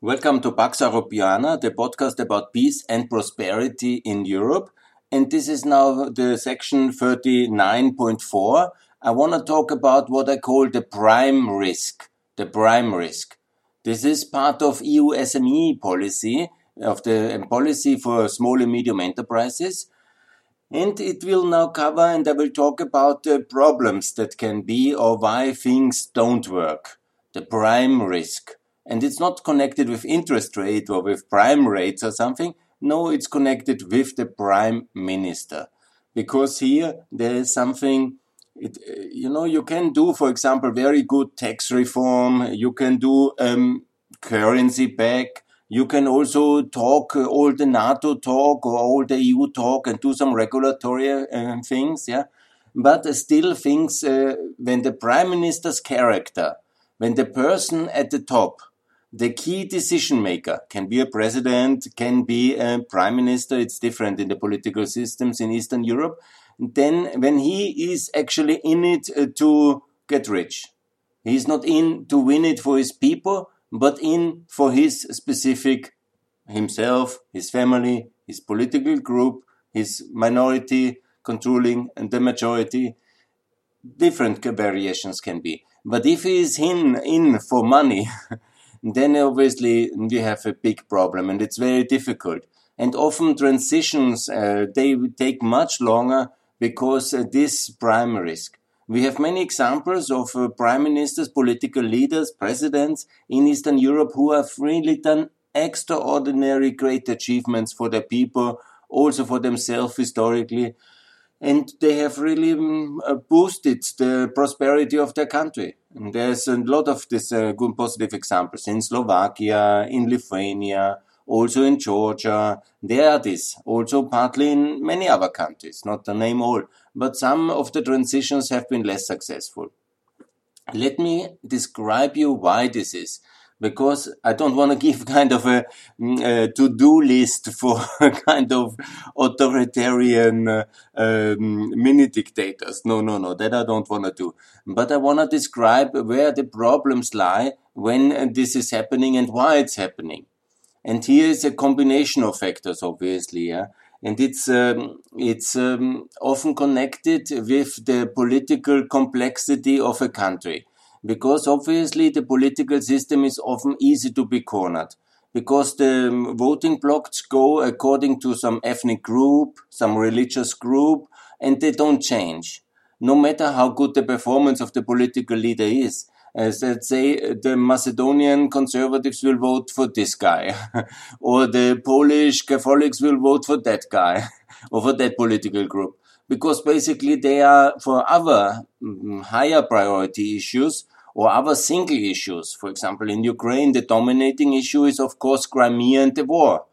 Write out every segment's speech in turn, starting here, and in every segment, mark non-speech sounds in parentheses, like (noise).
Welcome to Pax Europiana, the podcast about peace and prosperity in Europe. And this is now the section 39.4. I want to talk about what I call the prime risk. The prime risk. This is part of EU SME policy, of the policy for small and medium enterprises. And it will now cover, and I will talk about the problems that can be or why things don't work. The prime risk. And it's not connected with interest rate or with prime rates or something. No, it's connected with the prime minister. Because here there is something, it, you know, you can do, for example, very good tax reform. You can do um, currency back. You can also talk uh, all the NATO talk or all the EU talk and do some regulatory uh, things, yeah. But uh, still things, uh, when the prime minister's character, when the person at the top the key decision maker can be a president, can be a prime minister. It's different in the political systems in Eastern Europe. Then, when he is actually in it uh, to get rich, he's not in to win it for his people, but in for his specific himself, his family, his political group, his minority controlling and the majority. Different variations can be. But if he is in, in for money, (laughs) then obviously we have a big problem and it's very difficult. And often transitions, uh, they take much longer because uh, this prime risk. We have many examples of uh, prime ministers, political leaders, presidents in Eastern Europe who have really done extraordinary great achievements for their people, also for themselves historically and they have really um, boosted the prosperity of their country. And there's a lot of these uh, good positive examples in Slovakia, in Lithuania, also in Georgia. There are this, also partly in many other countries, not to name all, but some of the transitions have been less successful. Let me describe you why this is because I don't want to give (laughs) kind of a, mm, a to-do list for (laughs) kind of authoritarian uh, um, mini dictators. No, no, no, that I don't want to do. But I want to describe where the problems lie when this is happening and why it's happening. And here is a combination of factors, obviously. Yeah? And it's um, it's um, often connected with the political complexity of a country because obviously the political system is often easy to be cornered because the um, voting blocks go according to some ethnic group, some religious group, and they don't change. No matter how good the performance of the political leader is. As let's say the Macedonian conservatives will vote for this guy, (laughs) or the Polish Catholics will vote for that guy, (laughs) or for that political group because basically they are for other um, higher priority issues or other single issues. For example, in Ukraine, the dominating issue is, of course, Crimea and the war.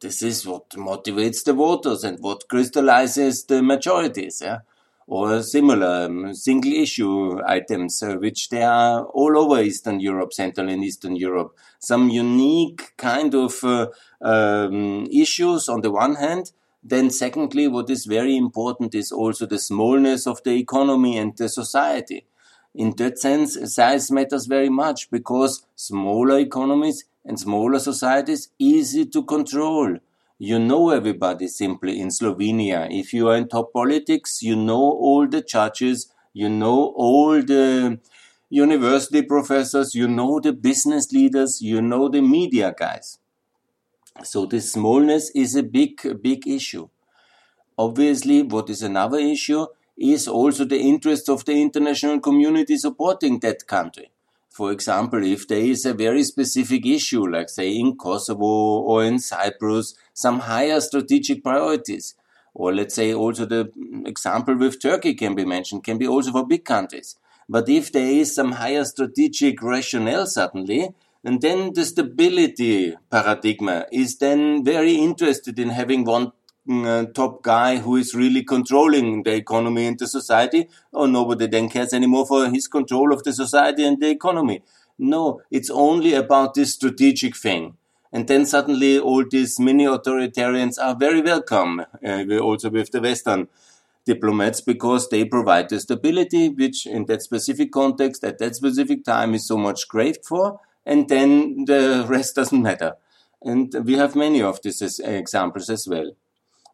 This is what motivates the voters and what crystallizes the majorities. Yeah? Or similar um, single issue items, uh, which they are all over Eastern Europe, Central and Eastern Europe. Some unique kind of uh, um, issues on the one hand, then, secondly, what is very important is also the smallness of the economy and the society. In that sense, size matters very much because smaller economies and smaller societies easy to control. You know everybody simply in Slovenia. If you are in top politics, you know all the judges, you know all the university professors, you know the business leaders, you know the media guys. So this smallness is a big, big issue. Obviously, what is another issue is also the interest of the international community supporting that country. For example, if there is a very specific issue, like say in Kosovo or in Cyprus, some higher strategic priorities, or let's say also the example with Turkey can be mentioned, can be also for big countries. But if there is some higher strategic rationale suddenly, and then the stability paradigm is then very interested in having one uh, top guy who is really controlling the economy and the society, or nobody then cares anymore for his control of the society and the economy. No, it's only about this strategic thing. And then suddenly all these mini authoritarians are very welcome, uh, also with the Western diplomats, because they provide the stability, which in that specific context, at that specific time, is so much craved for and then the rest doesn't matter. And we have many of these examples as well.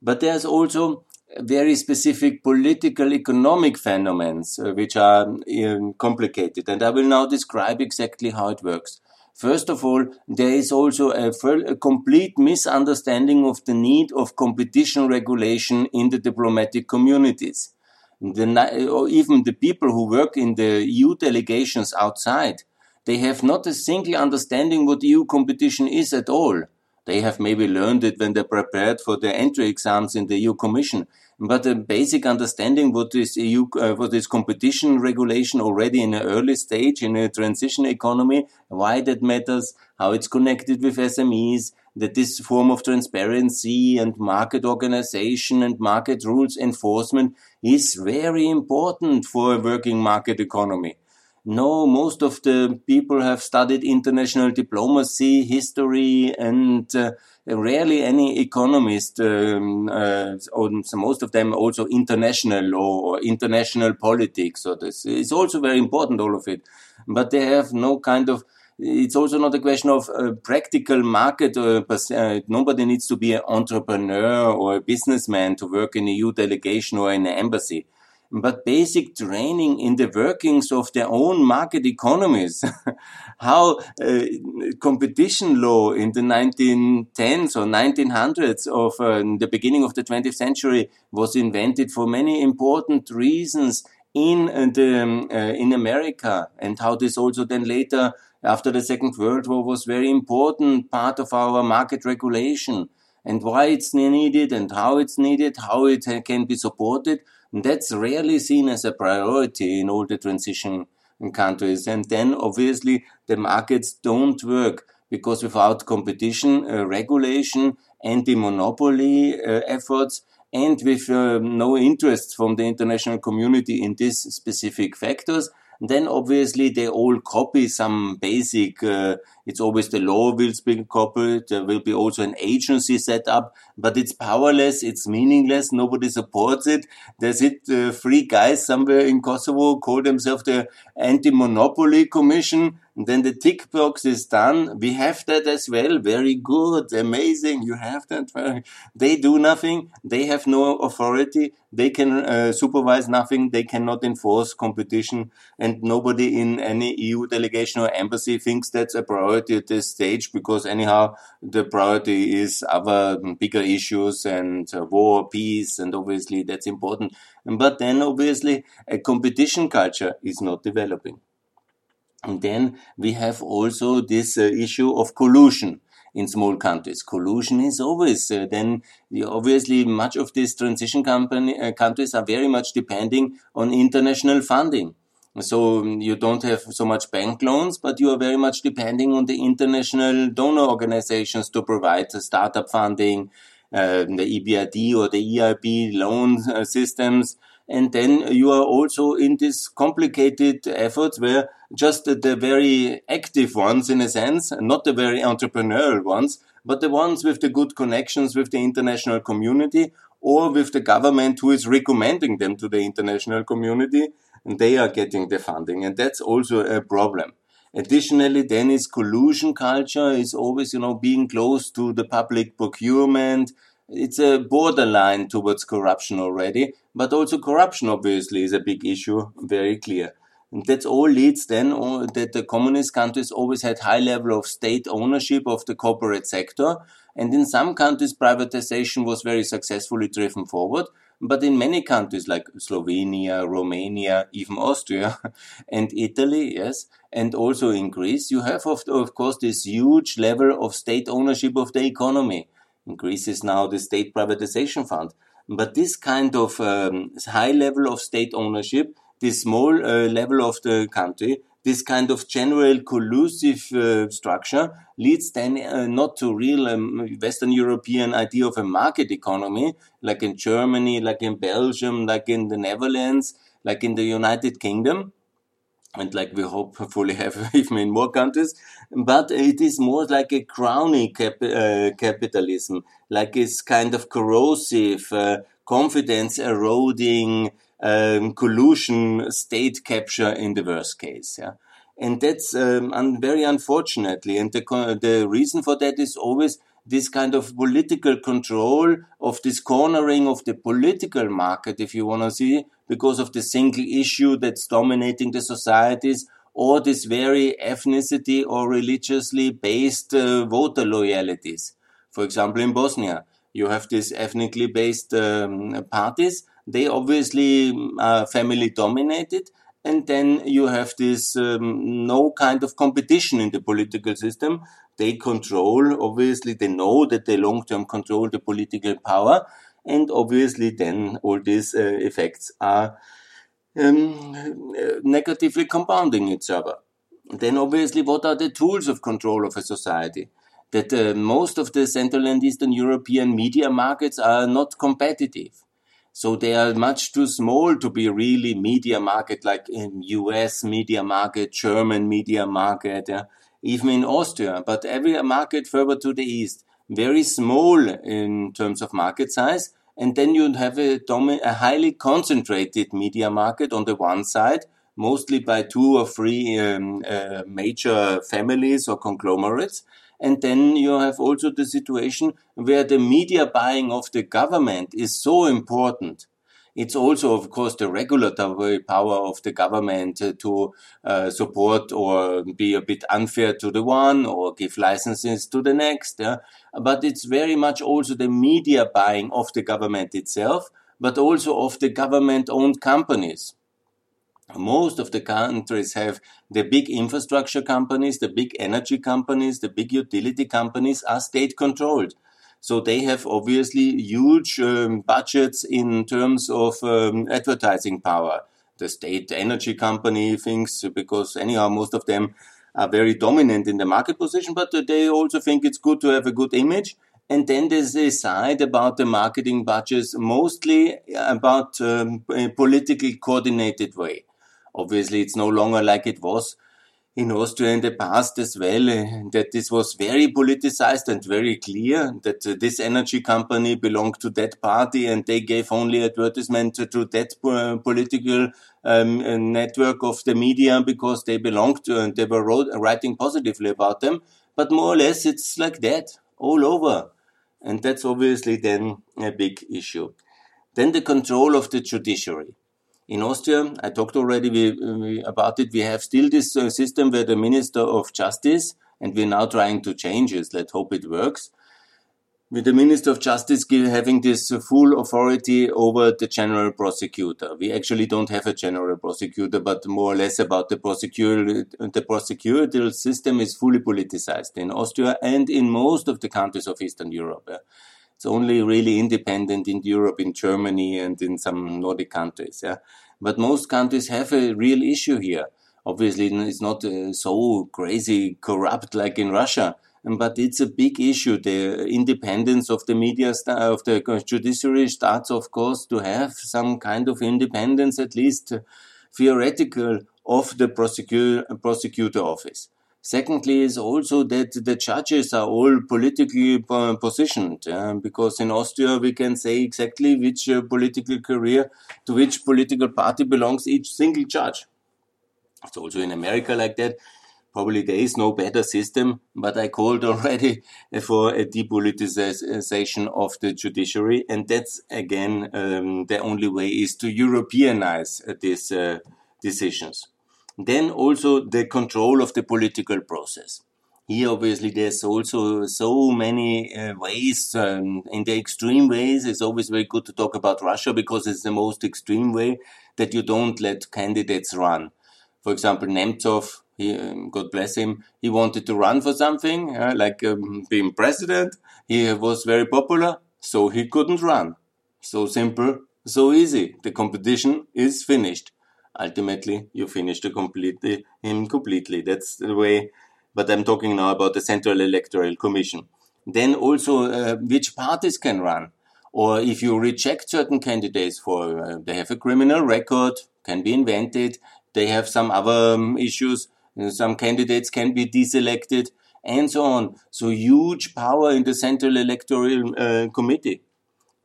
But there's also very specific political economic phenomena uh, which are um, complicated. And I will now describe exactly how it works. First of all, there is also a, a, complete misunderstanding of the need of competition regulation in the diplomatic communities. The, even the people who work in the EU delegations outside, they have not a single understanding what EU competition is at all. They have maybe learned it when they prepared for their entry exams in the EU Commission, but a basic understanding what is EU, uh, what is competition regulation already in an early stage in a transition economy, why that matters, how it's connected with SMEs, that this form of transparency and market organization and market rules enforcement is very important for a working market economy. No, most of the people have studied international diplomacy, history, and uh, rarely any economist, um, uh, most of them also international law or international politics. So this is also very important, all of it. But they have no kind of it's also not a question of uh, practical market. Uh, uh, nobody needs to be an entrepreneur or a businessman to work in a EU delegation or in an embassy but basic training in the workings of their own market economies. (laughs) How uh, competition law in the 1910s or 1900s of uh, the beginning of the 20th century was invented for many important reasons in uh, the, um, uh, in America and how this also then later after the Second World War was very important part of our market regulation and why it's needed and how it's needed, how it can be supported that's rarely seen as a priority in all the transition countries. And then obviously the markets don't work because without competition, uh, regulation, anti-monopoly uh, efforts, and with uh, no interest from the international community in these specific factors, then obviously they all copy some basic, uh, it's always the law will be copied. There will be also an agency set up, but it's powerless. It's meaningless. Nobody supports it. There's it, uh, three guys somewhere in Kosovo call themselves the anti-monopoly commission then the tick box is done. We have that as well. Very good. Amazing. You have that. They do nothing. They have no authority. They can uh, supervise nothing. They cannot enforce competition. And nobody in any EU delegation or embassy thinks that's a priority at this stage because anyhow, the priority is other bigger issues and uh, war, peace. And obviously that's important. But then obviously a competition culture is not developing. And then we have also this uh, issue of collusion in small countries. Collusion is always uh, then obviously much of these transition company, uh, countries are very much depending on international funding. So um, you don't have so much bank loans, but you are very much depending on the international donor organizations to provide the startup funding, uh, the EBRD or the EIB loan uh, systems. And then you are also in these complicated efforts where just the, the very active ones, in a sense, not the very entrepreneurial ones, but the ones with the good connections with the international community or with the government who is recommending them to the international community, and they are getting the funding. And that's also a problem. Additionally, then is collusion culture is always, you know, being close to the public procurement, it's a borderline towards corruption already, but also corruption obviously is a big issue, very clear. And that all leads then that the communist countries always had high level of state ownership of the corporate sector. And in some countries, privatization was very successfully driven forward. But in many countries like Slovenia, Romania, even Austria (laughs) and Italy, yes, and also in Greece, you have of, of course this huge level of state ownership of the economy increases now the state privatization fund. But this kind of um, high level of state ownership, this small uh, level of the country, this kind of general collusive uh, structure leads then uh, not to real um, Western European idea of a market economy, like in Germany, like in Belgium, like in the Netherlands, like in the United Kingdom, and like we hopefully have (laughs) even in more countries, but it is more like a crony cap uh, capitalism, like it's kind of corrosive, uh, confidence eroding, um, collusion, state capture in the worst case. Yeah. And that's um, un very unfortunately. And the, the reason for that is always this kind of political control of this cornering of the political market, if you want to see, because of the single issue that's dominating the societies or this very ethnicity or religiously based uh, voter loyalties. For example, in Bosnia, you have these ethnically based um, parties. They obviously are family dominated. And then you have this um, no kind of competition in the political system. They control, obviously, they know that they long term control the political power. And obviously, then all these uh, effects are um, negatively compounding each other. Then, obviously, what are the tools of control of a society? That uh, most of the Central and Eastern European media markets are not competitive. So they are much too small to be really media market like in US media market, German media market, yeah, even in Austria. But every market further to the east, very small in terms of market size and then you'd have a, a highly concentrated media market on the one side, mostly by two or three um, uh, major families or conglomerates. And then you have also the situation where the media buying of the government is so important it's also, of course, the regulatory power of the government to uh, support or be a bit unfair to the one or give licenses to the next. Yeah? But it's very much also the media buying of the government itself, but also of the government owned companies. Most of the countries have the big infrastructure companies, the big energy companies, the big utility companies are state controlled. So they have obviously huge um, budgets in terms of um, advertising power. The state energy company thinks because anyhow most of them are very dominant in the market position, but they also think it's good to have a good image. And then there's a side about the marketing budgets, mostly about um, a politically coordinated way. Obviously, it's no longer like it was in Austria in the past as well, uh, that this was very politicized and very clear that uh, this energy company belonged to that party and they gave only advertisement to that uh, political um, uh, network of the media because they belonged to and they were wrote, writing positively about them. But more or less, it's like that all over. And that's obviously then a big issue. Then the control of the judiciary. In Austria, I talked already we, we, about it. We have still this uh, system where the Minister of Justice, and we're now trying to change it. Let's hope it works. With the Minister of Justice having this uh, full authority over the general prosecutor. We actually don't have a general prosecutor, but more or less about the prosecutor. The prosecutorial system is fully politicized in Austria and in most of the countries of Eastern Europe. It's only really independent in Europe, in Germany, and in some Nordic countries. Yeah, but most countries have a real issue here. Obviously, it's not uh, so crazy corrupt like in Russia, but it's a big issue. The independence of the media, of the judiciary starts, of course, to have some kind of independence, at least theoretical, of the prosecutor, prosecutor office. Secondly, is also that the judges are all politically positioned, uh, because in Austria we can say exactly which uh, political career to which political party belongs each single judge. It's also in America like that. Probably there is no better system, but I called (laughs) already for a depoliticization of the judiciary, and that's again um, the only way is to Europeanize these uh, decisions. Then also the control of the political process. Here, obviously, there's also so many uh, ways. Um, in the extreme ways, it's always very good to talk about Russia because it's the most extreme way that you don't let candidates run. For example, Nemtsov, he, um, God bless him, he wanted to run for something, uh, like um, being president. He was very popular, so he couldn't run. So simple, so easy. The competition is finished ultimately you finish the completely him completely. That's the way. But I'm talking now about the Central Electoral Commission. Then also uh, which parties can run, or if you reject certain candidates for uh, they have a criminal record, can be invented. They have some other um, issues. Uh, some candidates can be deselected, and so on. So huge power in the Central Electoral uh, Committee.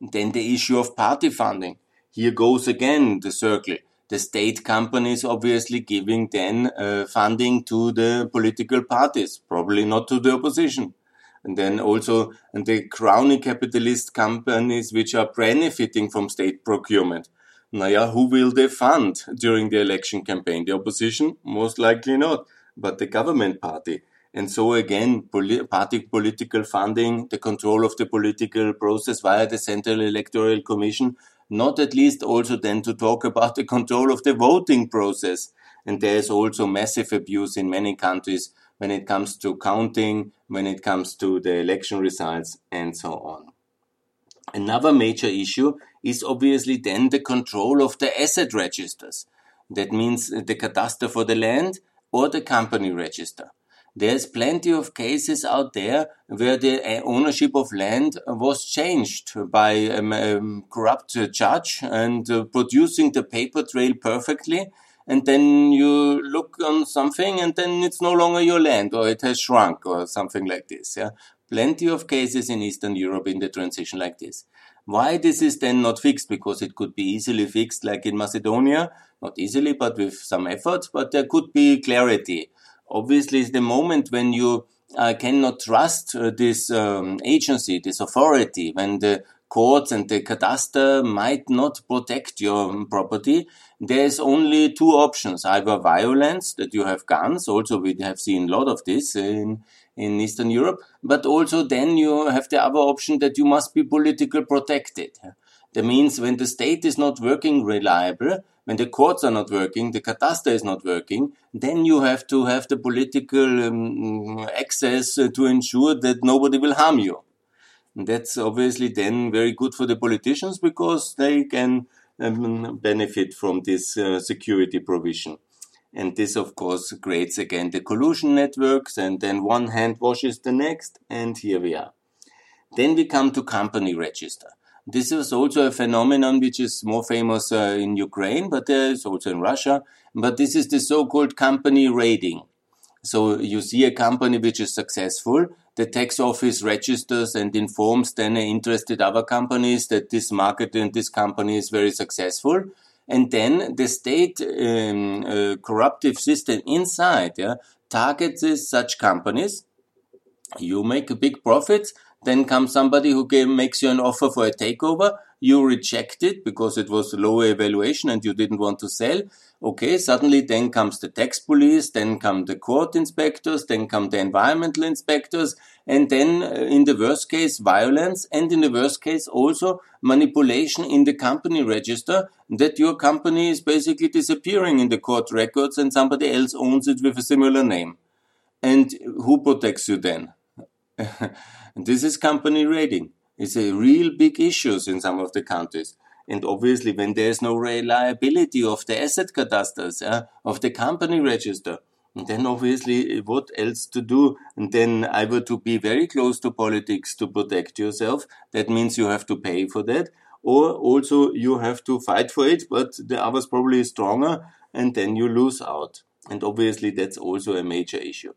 Then the issue of party funding. Here goes again the circle the state companies obviously giving then uh, funding to the political parties, probably not to the opposition. And then also and the crony capitalist companies which are benefiting from state procurement. Now, who will they fund during the election campaign? The opposition? Most likely not, but the government party. And so again, party political funding, the control of the political process via the Central Electoral Commission not at least also then to talk about the control of the voting process. And there is also massive abuse in many countries when it comes to counting, when it comes to the election results, and so on. Another major issue is obviously then the control of the asset registers. That means the cadastre for the land or the company register. There's plenty of cases out there where the uh, ownership of land was changed by a um, um, corrupt judge and uh, producing the paper trail perfectly. And then you look on something and then it's no longer your land or it has shrunk or something like this. Yeah. Plenty of cases in Eastern Europe in the transition like this. Why this is then not fixed? Because it could be easily fixed like in Macedonia, not easily, but with some effort, but there could be clarity obviously is the moment when you uh, cannot trust uh, this um, agency, this authority, when the courts and the cadastre might not protect your property. There's only two options, either violence, that you have guns, also we have seen a lot of this in, in Eastern Europe, but also then you have the other option that you must be politically protected. That means when the state is not working reliable, when the courts are not working, the cadastre is not working, then you have to have the political um, access uh, to ensure that nobody will harm you. And that's obviously then very good for the politicians because they can um, benefit from this uh, security provision. And this, of course, creates again the collusion networks, and then one hand washes the next, and here we are. Then we come to company register. This is also a phenomenon which is more famous uh, in Ukraine, but there is also in Russia. But this is the so-called company raiding. So you see a company which is successful, the tax office registers and informs then interested other companies that this market and this company is very successful. And then the state um, uh, corruptive system inside yeah, targets such companies. You make a big profits then comes somebody who makes you an offer for a takeover. You reject it because it was a lower evaluation and you didn't want to sell. Okay, suddenly then comes the tax police, then come the court inspectors, then come the environmental inspectors, and then uh, in the worst case, violence, and in the worst case, also manipulation in the company register that your company is basically disappearing in the court records and somebody else owns it with a similar name. And who protects you then? (laughs) This is company raiding. It's a real big issue in some of the countries. And obviously, when there's no reliability of the asset cadastres, uh, of the company register, then obviously, what else to do? And then either to be very close to politics to protect yourself. That means you have to pay for that. Or also you have to fight for it, but the others probably stronger and then you lose out. And obviously, that's also a major issue.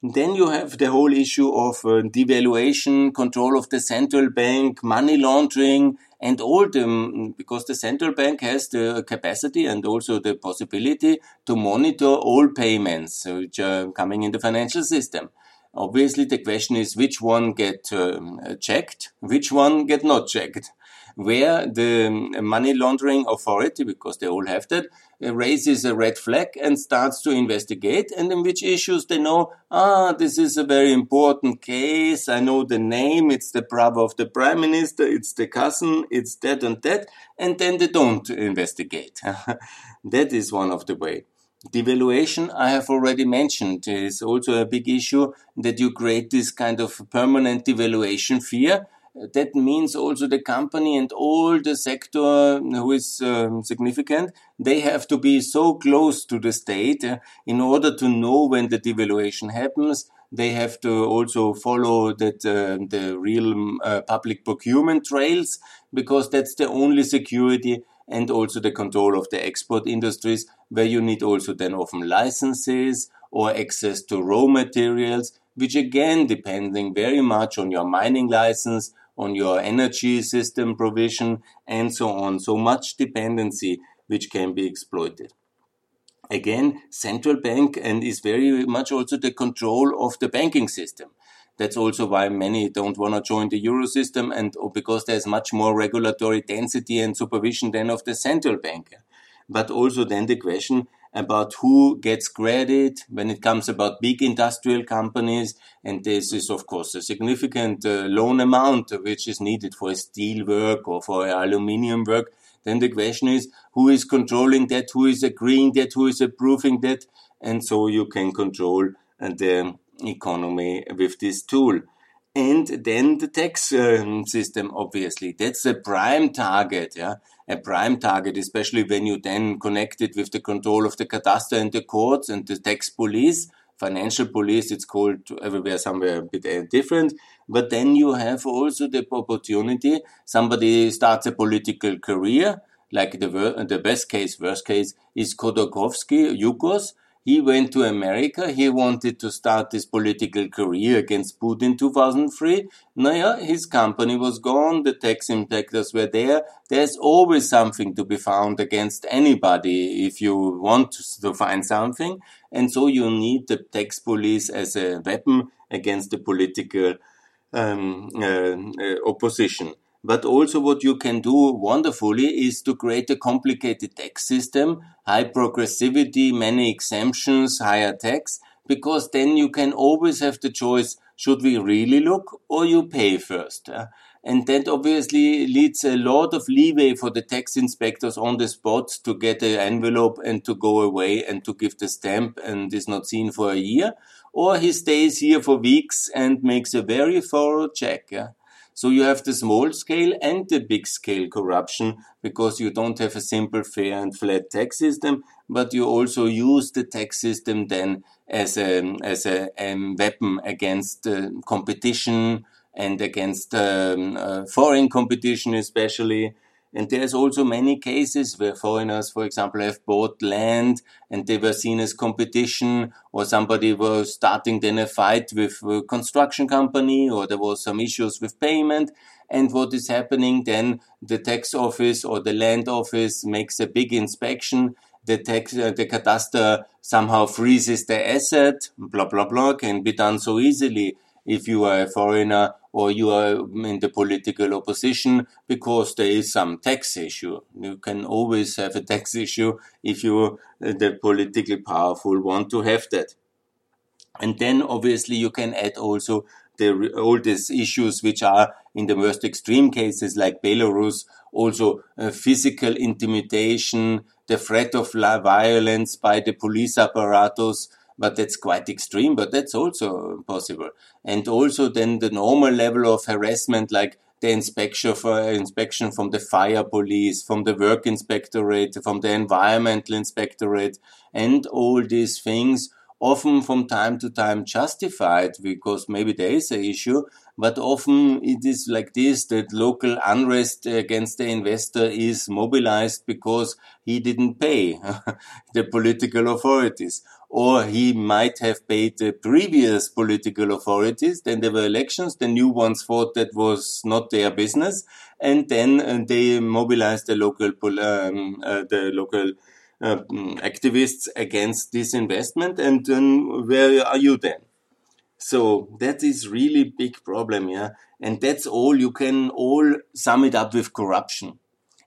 Then you have the whole issue of uh, devaluation, control of the central bank, money laundering, and all the, because the central bank has the capacity and also the possibility to monitor all payments which are coming in the financial system. Obviously, the question is which one get um, checked, which one get not checked where the money laundering authority, because they all have that, uh, raises a red flag and starts to investigate and in which issues they know, ah, this is a very important case. I know the name. It's the brother of the prime minister. It's the cousin. It's that and that. And then they don't investigate. (laughs) that is one of the way. Devaluation, I have already mentioned, is also a big issue that you create this kind of permanent devaluation fear that means also the company and all the sector who is um, significant, they have to be so close to the state uh, in order to know when the devaluation happens. They have to also follow that uh, the real uh, public procurement trails because that's the only security and also the control of the export industries where you need also then often licenses or access to raw materials which again depending very much on your mining license on your energy system provision and so on. So much dependency which can be exploited. Again, central bank and is very much also the control of the banking system. That's also why many don't want to join the euro system and because there's much more regulatory density and supervision than of the central bank. But also then the question about who gets credit when it comes about big industrial companies. And this is, of course, a significant uh, loan amount which is needed for steel work or for aluminium work. Then the question is who is controlling that, who is agreeing that, who is approving that. And so you can control uh, the economy with this tool. And then the tax um, system, obviously, that's a prime target. Yeah, a prime target, especially when you then connect it with the control of the cadastre and the courts and the tax police, financial police. It's called everywhere, somewhere a bit uh, different. But then you have also the opportunity. Somebody starts a political career, like the the best case, worst case is Khodorkovsky, Yukos he went to America. He wanted to start his political career against Putin 2003. Now, his company was gone. The tax inspectors were there. There's always something to be found against anybody if you want to find something. And so you need the tax police as a weapon against the political um, uh, uh, opposition. But also what you can do wonderfully is to create a complicated tax system, high progressivity, many exemptions, higher tax, because then you can always have the choice, should we really look or you pay first? And that obviously leads a lot of leeway for the tax inspectors on the spot to get the envelope and to go away and to give the stamp and is not seen for a year. Or he stays here for weeks and makes a very thorough check. Yeah? So you have the small scale and the big scale corruption because you don't have a simple, fair and flat tax system, but you also use the tax system then as a, as a, weapon against uh, competition and against um, uh, foreign competition especially and there's also many cases where foreigners, for example, have bought land and they were seen as competition or somebody was starting then a fight with a construction company or there was some issues with payment. And what is happening then? The tax office or the land office makes a big inspection. The tax, uh, the cadastre somehow freezes the asset, blah, blah, blah, can be done so easily if you are a foreigner or you are in the political opposition because there is some tax issue. You can always have a tax issue if you, uh, the politically powerful, want to have that. And then obviously you can add also the, all these issues which are in the most extreme cases like Belarus, also uh, physical intimidation, the threat of violence by the police apparatus, but that's quite extreme, but that's also possible. And also then the normal level of harassment, like the inspection for inspection from the fire police, from the work inspectorate, from the environmental inspectorate, and all these things often from time to time justified because maybe there is an issue, but often it is like this that local unrest against the investor is mobilized because he didn't pay (laughs) the political authorities or he might have paid the previous political authorities. Then there were elections. The new ones thought that was not their business, and then uh, they mobilized the local um, uh, the local uh, activists against this investment. And then where are you then? So that is really big problem, yeah. And that's all you can all sum it up with corruption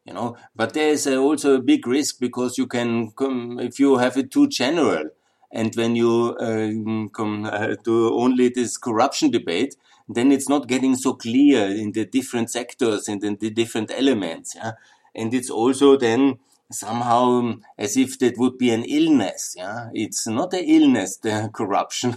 you know but there is also a big risk because you can if you have it too general and when you uh, come to only this corruption debate, then it's not getting so clear in the different sectors and in the different elements. Yeah? And it's also then somehow as if that would be an illness. Yeah, it's not an illness, the (laughs) corruption.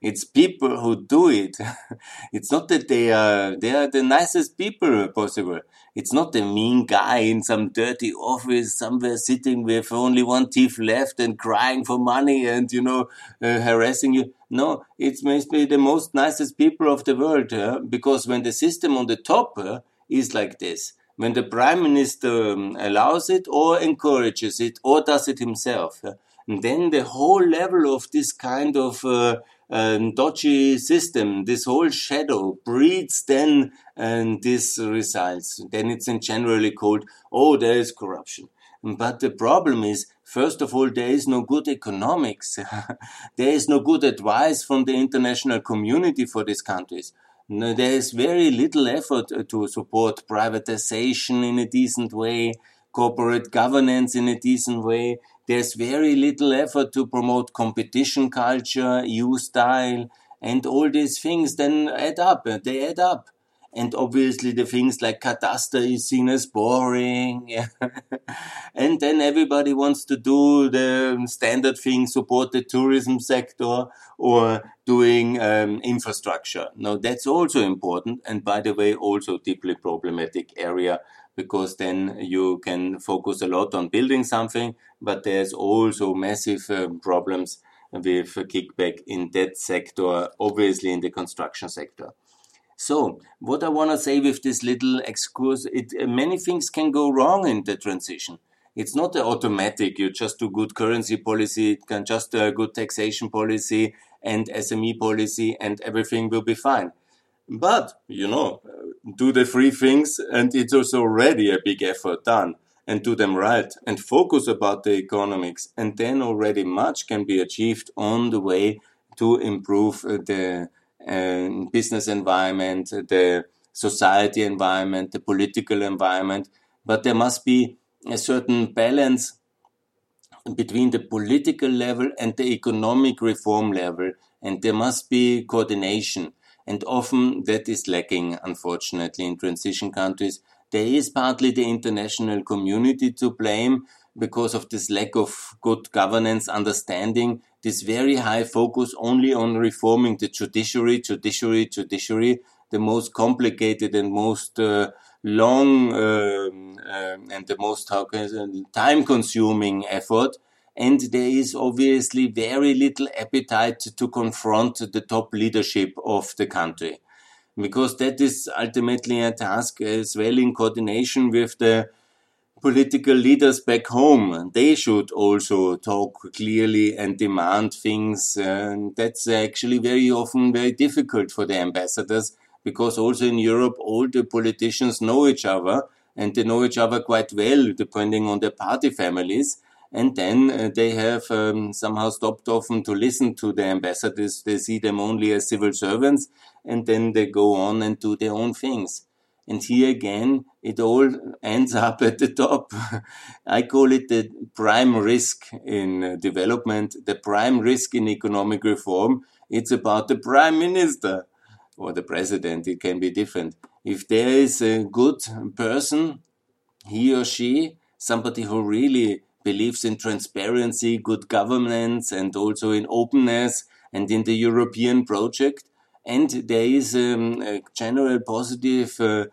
It's people who do it. (laughs) it's not that they are they are the nicest people possible. It's not the mean guy in some dirty office somewhere sitting with only one teeth left and crying for money and you know uh, harassing you. No, it's maybe the most nicest people of the world uh, because when the system on the top uh, is like this, when the prime minister um, allows it or encourages it or does it himself, then the whole level of this kind of uh, um, dodgy system, this whole shadow breeds then and this results. Then it's in generally called, oh, there is corruption. But the problem is, first of all, there is no good economics. (laughs) there is no good advice from the international community for these countries. There is very little effort uh, to support privatization in a decent way, corporate governance in a decent way. There's very little effort to promote competition culture, EU style, and all these things then add up. They add up. And obviously the things like cadastre is seen as boring. (laughs) and then everybody wants to do the standard thing, support the tourism sector or doing um, infrastructure. Now that's also important. And by the way, also deeply problematic area because then you can focus a lot on building something, but there's also massive uh, problems with kickback in that sector, obviously in the construction sector. So, what I want to say with this little excuse, it, uh, many things can go wrong in the transition. It's not automatic. You just do good currency policy, can just do a good taxation policy and SME policy, and everything will be fine. But you know, do the three things, and it's also already a big effort done and do them right and focus about the economics and then already much can be achieved on the way to improve uh, the uh, business environment the society environment the political environment. But there must be a certain balance between the political level and the economic reform level and there must be coordination and often that is lacking unfortunately in transition countries there is partly the international community to blame because of this lack of good governance understanding, this very high focus only on reforming the judiciary, judiciary, judiciary, the most complicated and most uh, long uh, uh, and the most time consuming effort. And there is obviously very little appetite to confront the top leadership of the country because that is ultimately a task as well in coordination with the political leaders back home. They should also talk clearly and demand things. And that's actually very often very difficult for the ambassadors because also in Europe, all the politicians know each other and they know each other quite well, depending on their party families. And then uh, they have um, somehow stopped often to listen to the ambassadors. They see them only as civil servants and then they go on and do their own things. And here again, it all (laughs) ends up at the top. (laughs) I call it the prime risk in uh, development, the prime risk in economic reform. It's about the prime minister or the president. It can be different. If there is a good person, he or she, somebody who really believes in transparency, good governance, and also in openness and in the European project, and there is um, a general positive uh,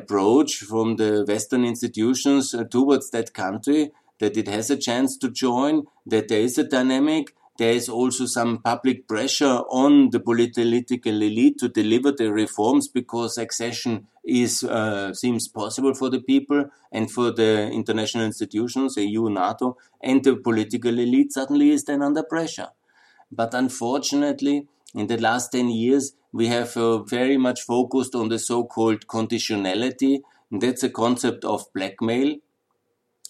approach from the Western institutions uh, towards that country that it has a chance to join, that there is a dynamic. There is also some public pressure on the political elite to deliver the reforms because accession is uh, seems possible for the people and for the international institutions, EU, NATO, and the political elite suddenly is then under pressure. But unfortunately, in the last 10 years, we have uh, very much focused on the so-called conditionality. And that's a concept of blackmail,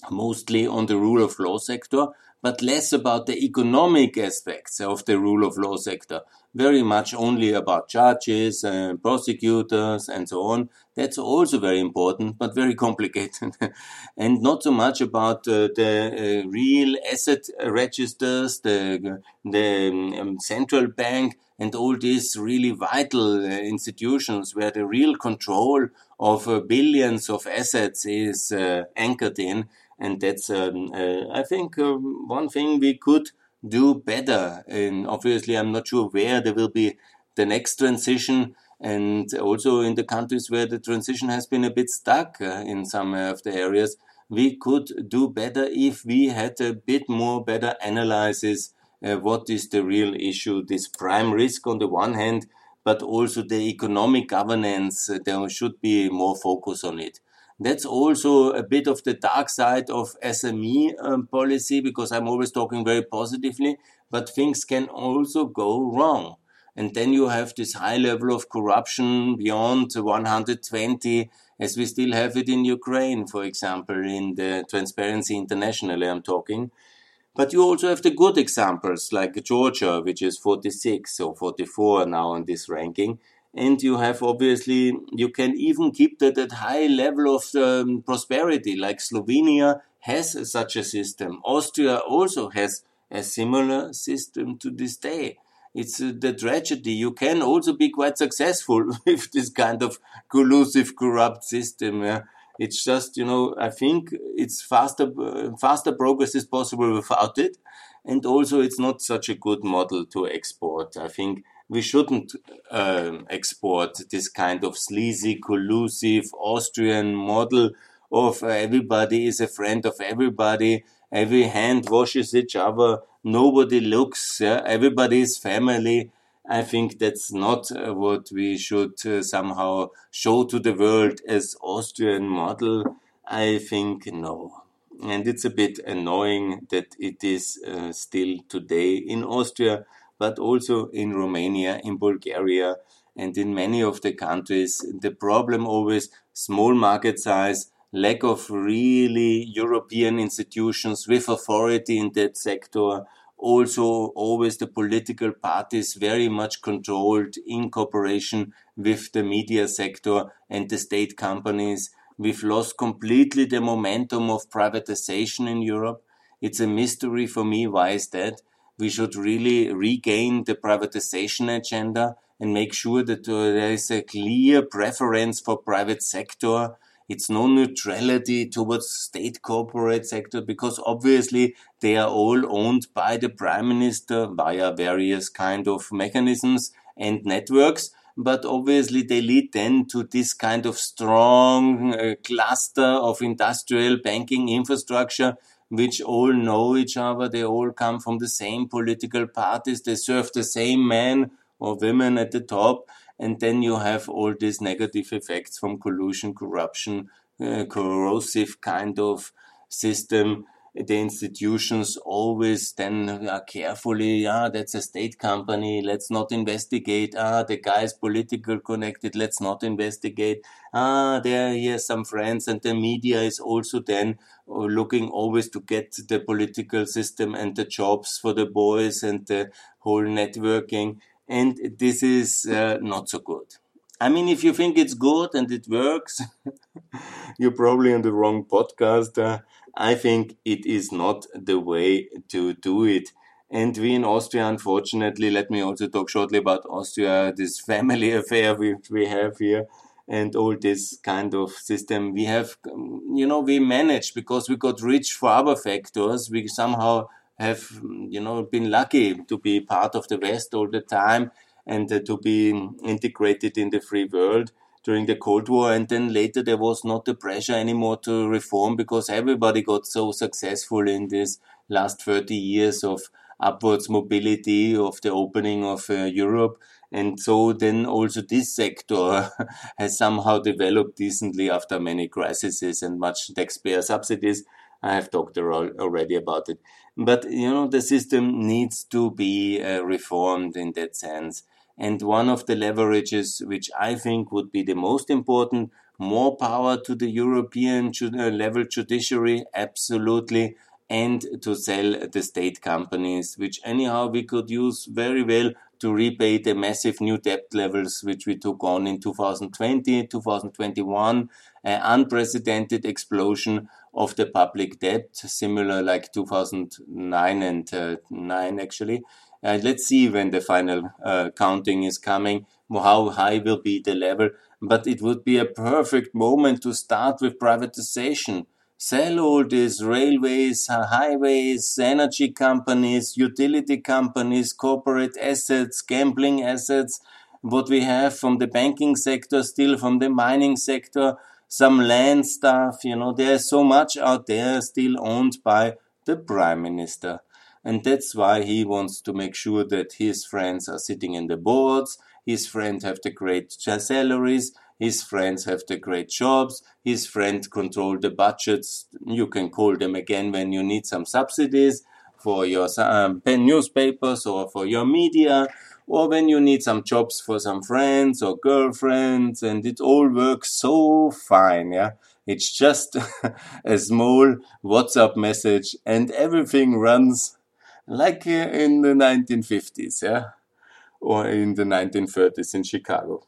mostly on the rule of law sector, but less about the economic aspects of the rule of law sector. Very much only about judges and prosecutors and so on. That's also very important, but very complicated. (laughs) and not so much about uh, the uh, real asset registers, the, the um, central bank, and all these really vital uh, institutions where the real control of uh, billions of assets is uh, anchored in. And that's, um, uh, I think, um, one thing we could do better. And obviously, I'm not sure where there will be the next transition. And also in the countries where the transition has been a bit stuck uh, in some of the areas, we could do better if we had a bit more better analysis uh, what is the real issue, this prime risk on the one hand, but also the economic governance, uh, there should be more focus on it. That's also a bit of the dark side of SME um, policy because I'm always talking very positively, but things can also go wrong. And then you have this high level of corruption beyond 120, as we still have it in Ukraine, for example, in the Transparency International, I'm talking. But you also have the good examples like Georgia, which is 46 or 44 now in this ranking. And you have obviously, you can even keep that at high level of um, prosperity, like Slovenia has such a system. Austria also has a similar system to this day. It's uh, the tragedy. You can also be quite successful (laughs) with this kind of collusive, corrupt system. Yeah? It's just, you know, I think it's faster, faster progress is possible without it. And also it's not such a good model to export. I think we shouldn't um, export this kind of sleazy, collusive Austrian model of uh, everybody is a friend of everybody. Every hand washes each other. Nobody looks. Yeah? Everybody is family. I think that's not uh, what we should uh, somehow show to the world as Austrian model. I think no. And it's a bit annoying that it is uh, still today in Austria, but also in Romania, in Bulgaria, and in many of the countries. The problem always small market size, lack of really European institutions with authority in that sector. Also, always the political parties very much controlled in cooperation with the media sector and the state companies. We've lost completely the momentum of privatization in Europe. It's a mystery for me. Why is that? We should really regain the privatization agenda and make sure that uh, there is a clear preference for private sector. It's no neutrality towards state corporate sector because obviously they are all owned by the prime minister via various kind of mechanisms and networks but obviously they lead then to this kind of strong uh, cluster of industrial banking infrastructure which all know each other they all come from the same political parties they serve the same men or women at the top and then you have all these negative effects from collusion, corruption, uh, corrosive kind of system. The institutions always then are carefully, yeah, that's a state company, let's not investigate. Ah, the guy is political connected, let's not investigate. Ah, there he has some friends, and the media is also then uh, looking always to get the political system and the jobs for the boys and the whole networking and this is uh, not so good. I mean, if you think it's good and it works, (laughs) you're probably on the wrong podcast. Uh, I think it is not the way to do it. And we in Austria, unfortunately, let me also talk shortly about Austria, this family (laughs) affair which we have here and all this kind of system. We have, you know, we manage because we got rich for other factors. We somehow have you know been lucky to be part of the West all the time and uh, to be integrated in the free world during the Cold War. And then later there was not the pressure anymore to reform because everybody got so successful in this last 30 years of upwards mobility of the opening of uh, Europe. And so then also this sector (laughs) has somehow developed decently after many crises and much taxpayer subsidies. I have talked already about it. But, you know, the system needs to be uh, reformed in that sense. And one of the leverages, which I think would be the most important, more power to the European uh, level judiciary, absolutely, and to sell the state companies, which anyhow we could use very well to repay the massive new debt levels which we took on in 2020, 2021, an unprecedented explosion of the public debt, similar like 2009 and uh, 9 actually. Uh, let's see when the final uh, counting is coming, how high will be the level. But it would be a perfect moment to start with privatization. Sell all these railways, highways, energy companies, utility companies, corporate assets, gambling assets, what we have from the banking sector, still from the mining sector, some land stuff, you know, there's so much out there still owned by the prime minister. And that's why he wants to make sure that his friends are sitting in the boards, his friends have the great salaries, his friends have the great jobs, his friends control the budgets. You can call them again when you need some subsidies for your um, newspapers or for your media or when you need some jobs for some friends or girlfriends and it all works so fine. Yeah. It's just (laughs) a small WhatsApp message and everything runs like uh, in the 1950s. Yeah. Or in the 1930s in Chicago.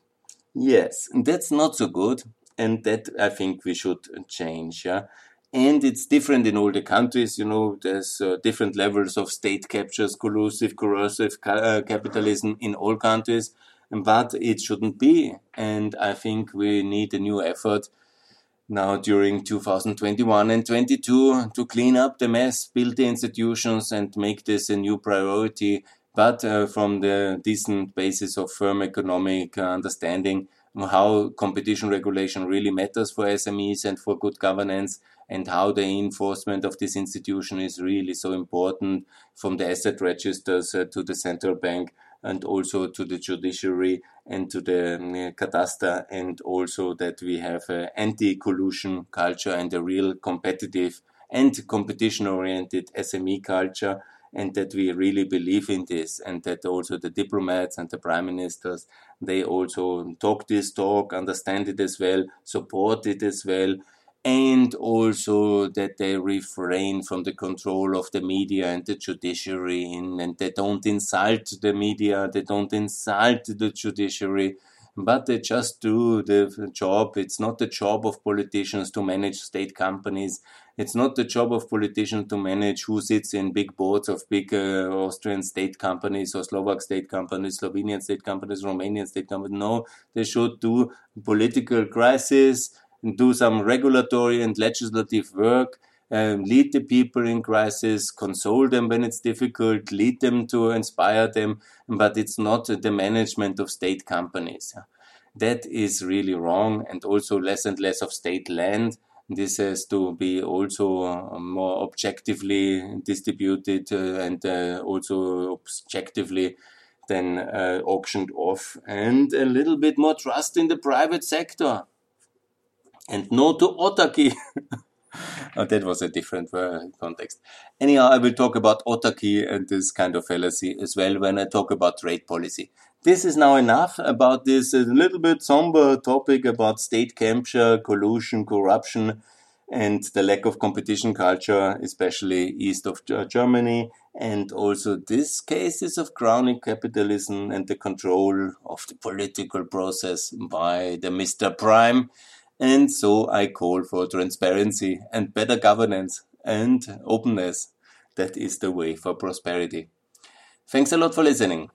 Yes. That's not so good. And that I think we should change. Yeah and it's different in all the countries. You know, there's uh, different levels of state captures, collusive, coercive ca uh, capitalism in all countries, but it shouldn't be. And I think we need a new effort now during 2021 and 22 to clean up the mess, build the institutions, and make this a new priority. But uh, from the decent basis of firm economic understanding how competition regulation really matters for SMEs and for good governance and how the enforcement of this institution is really so important from the asset registers uh, to the central bank and also to the judiciary and to the um, and also that we have an anti-collusion culture and a real competitive and competition oriented SME culture and that we really believe in this and that also the diplomats and the prime ministers they also talk this talk understand it as well support it as well and also that they refrain from the control of the media and the judiciary and they don't insult the media they don't insult the judiciary but they just do the job it's not the job of politicians to manage state companies it's not the job of politicians to manage who sits in big boards of big uh, Austrian state companies or Slovak state companies, Slovenian state companies, Romanian state companies. No, they should do political crisis, do some regulatory and legislative work, um, lead the people in crisis, console them when it's difficult, lead them to inspire them, but it's not the management of state companies. That is really wrong, and also less and less of state land. This has to be also uh, more objectively distributed uh, and uh, also objectively then uh, auctioned off, and a little bit more trust in the private sector and no to autarky. (laughs) oh, that was a different context. Anyhow, I will talk about autarky and this kind of fallacy as well when I talk about trade policy. This is now enough about this little bit somber topic about state capture, collusion, corruption, and the lack of competition culture, especially east of Germany, and also these cases of crony capitalism and the control of the political process by the Mr. Prime and so I call for transparency and better governance and openness. That is the way for prosperity. Thanks a lot for listening.